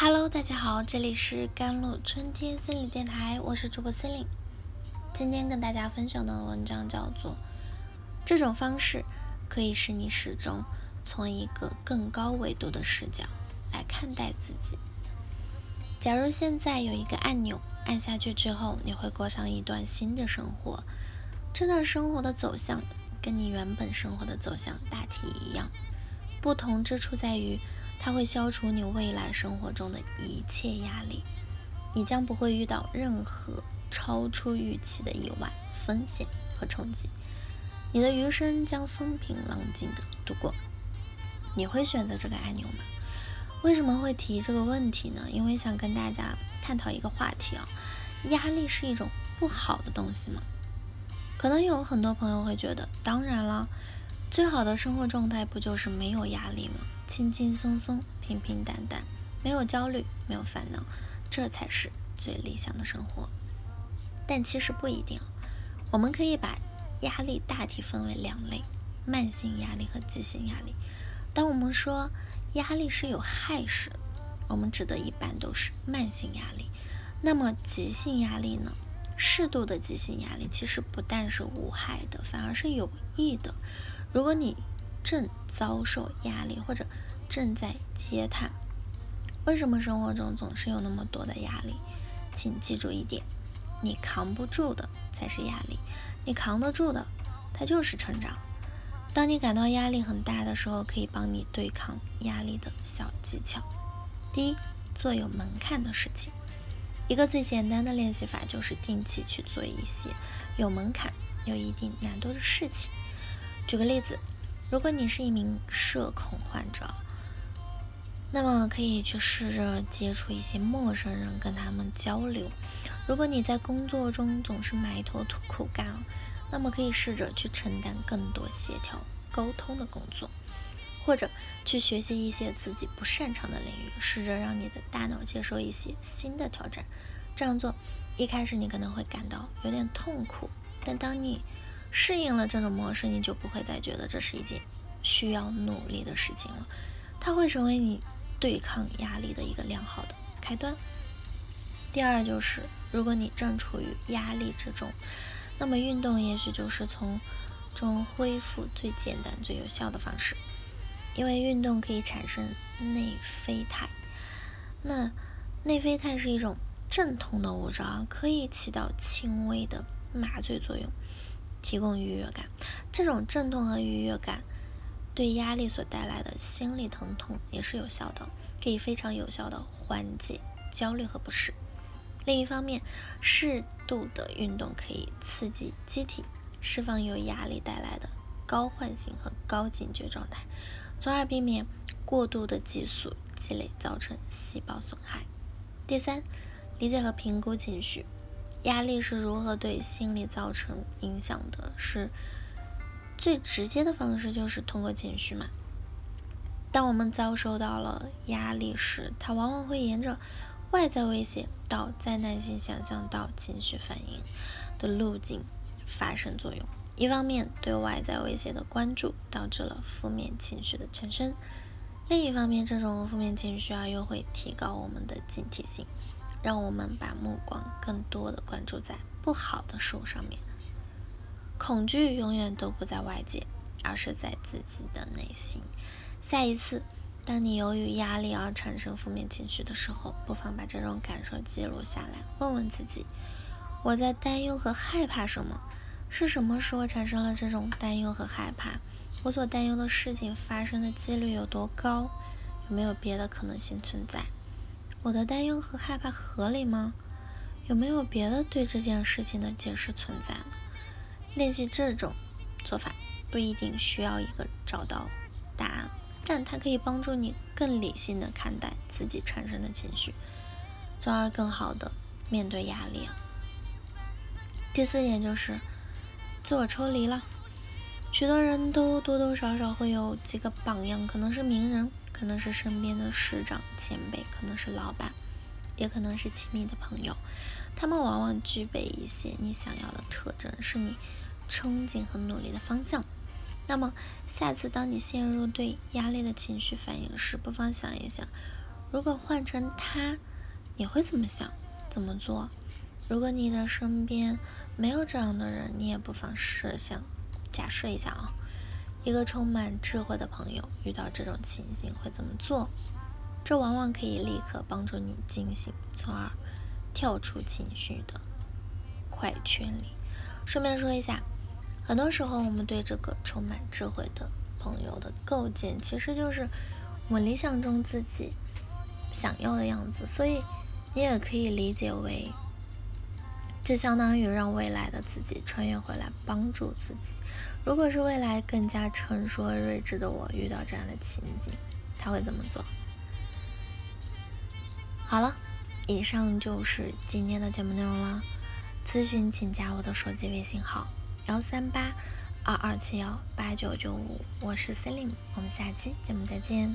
Hello，大家好，这里是甘露春天心理电台，我是主播心灵。今天跟大家分享的文章叫做：这种方式可以使你始终从一个更高维度的视角来看待自己。假如现在有一个按钮，按下去之后，你会过上一段新的生活。这段生活的走向跟你原本生活的走向大体一样，不同之处在于。它会消除你未来生活中的一切压力，你将不会遇到任何超出预期的意外、风险和冲击。你的余生将风平浪静的度过。你会选择这个按钮吗？为什么会提这个问题呢？因为想跟大家探讨一个话题啊，压力是一种不好的东西吗？可能有很多朋友会觉得，当然了。最好的生活状态不就是没有压力吗？轻轻松松、平平淡淡，没有焦虑，没有烦恼，这才是最理想的生活。但其实不一定。我们可以把压力大体分为两类：慢性压力和急性压力。当我们说压力是有害时，我们指的一般都是慢性压力。那么急性压力呢？适度的急性压力其实不但是无害的，反而是有益的。如果你正遭受压力，或者正在嗟叹为什么生活中总是有那么多的压力，请记住一点：你扛不住的才是压力，你扛得住的，它就是成长。当你感到压力很大的时候，可以帮你对抗压力的小技巧。第一，做有门槛的事情。一个最简单的练习法就是定期去做一些有门槛、有一定难度的事情。举个例子，如果你是一名社恐患者，那么可以去试着接触一些陌生人，跟他们交流。如果你在工作中总是埋头苦干，那么可以试着去承担更多协调沟通的工作，或者去学习一些自己不擅长的领域，试着让你的大脑接受一些新的挑战。这样做一开始你可能会感到有点痛苦，但当你适应了这种模式，你就不会再觉得这是一件需要努力的事情了。它会成为你对抗压力的一个良好的开端。第二就是，如果你正处于压力之中，那么运动也许就是从中恢复最简单、最有效的方式。因为运动可以产生内啡肽，那内啡肽是一种镇痛的物质啊，可以起到轻微的麻醉作用。提供愉悦感，这种阵痛和愉悦感对压力所带来的心理疼痛也是有效的，可以非常有效的缓解焦虑和不适。另一方面，适度的运动可以刺激机体释放由压力带来的高唤醒和高警觉状态，从而避免过度的激素积累造成细胞损害。第三，理解和评估情绪。压力是如何对心理造成影响的？是最直接的方式，就是通过情绪嘛。当我们遭受到了压力时，它往往会沿着外在威胁到灾难性想象到情绪反应的路径发生作用。一方面，对外在威胁的关注导致了负面情绪的产生；另一方面，这种负面情绪啊，又会提高我们的警惕性。让我们把目光更多的关注在不好的事物上面。恐惧永远都不在外界，而是在自己的内心。下一次，当你由于压力而产生负面情绪的时候，不妨把这种感受记录下来，问问自己：我在担忧和害怕什么？是什么使我产生了这种担忧和害怕？我所担忧的事情发生的几率有多高？有没有别的可能性存在？我的担忧和害怕合理吗？有没有别的对这件事情的解释存在呢？练习这种做法不一定需要一个找到答案，但它可以帮助你更理性的看待自己产生的情绪，从而更好的面对压力。第四点就是自我抽离了。许多人都多多少少会有几个榜样，可能是名人。可能是身边的师长前辈，可能是老板，也可能是亲密的朋友。他们往往具备一些你想要的特征，是你憧憬和努力的方向。那么，下次当你陷入对压力的情绪反应时，不妨想一想：如果换成他，你会怎么想？怎么做？如果你的身边没有这样的人，你也不妨设想，假设一下啊，一个充满智慧的朋友遇到这种情形会怎么做？这往往可以立刻帮助你惊醒，从而跳出情绪的快圈里。顺便说一下，很多时候我们对这个充满智慧的朋友的构建，其实就是我们理想中自己想要的样子，所以。你也可以理解为，这相当于让未来的自己穿越回来帮助自己。如果是未来更加成熟和睿智的我遇到这样的情景，他会怎么做？好了，以上就是今天的节目内容了。咨询请加我的手机微信号：幺三八二二七幺八九九五，我是 Celine，我们下期节目再见。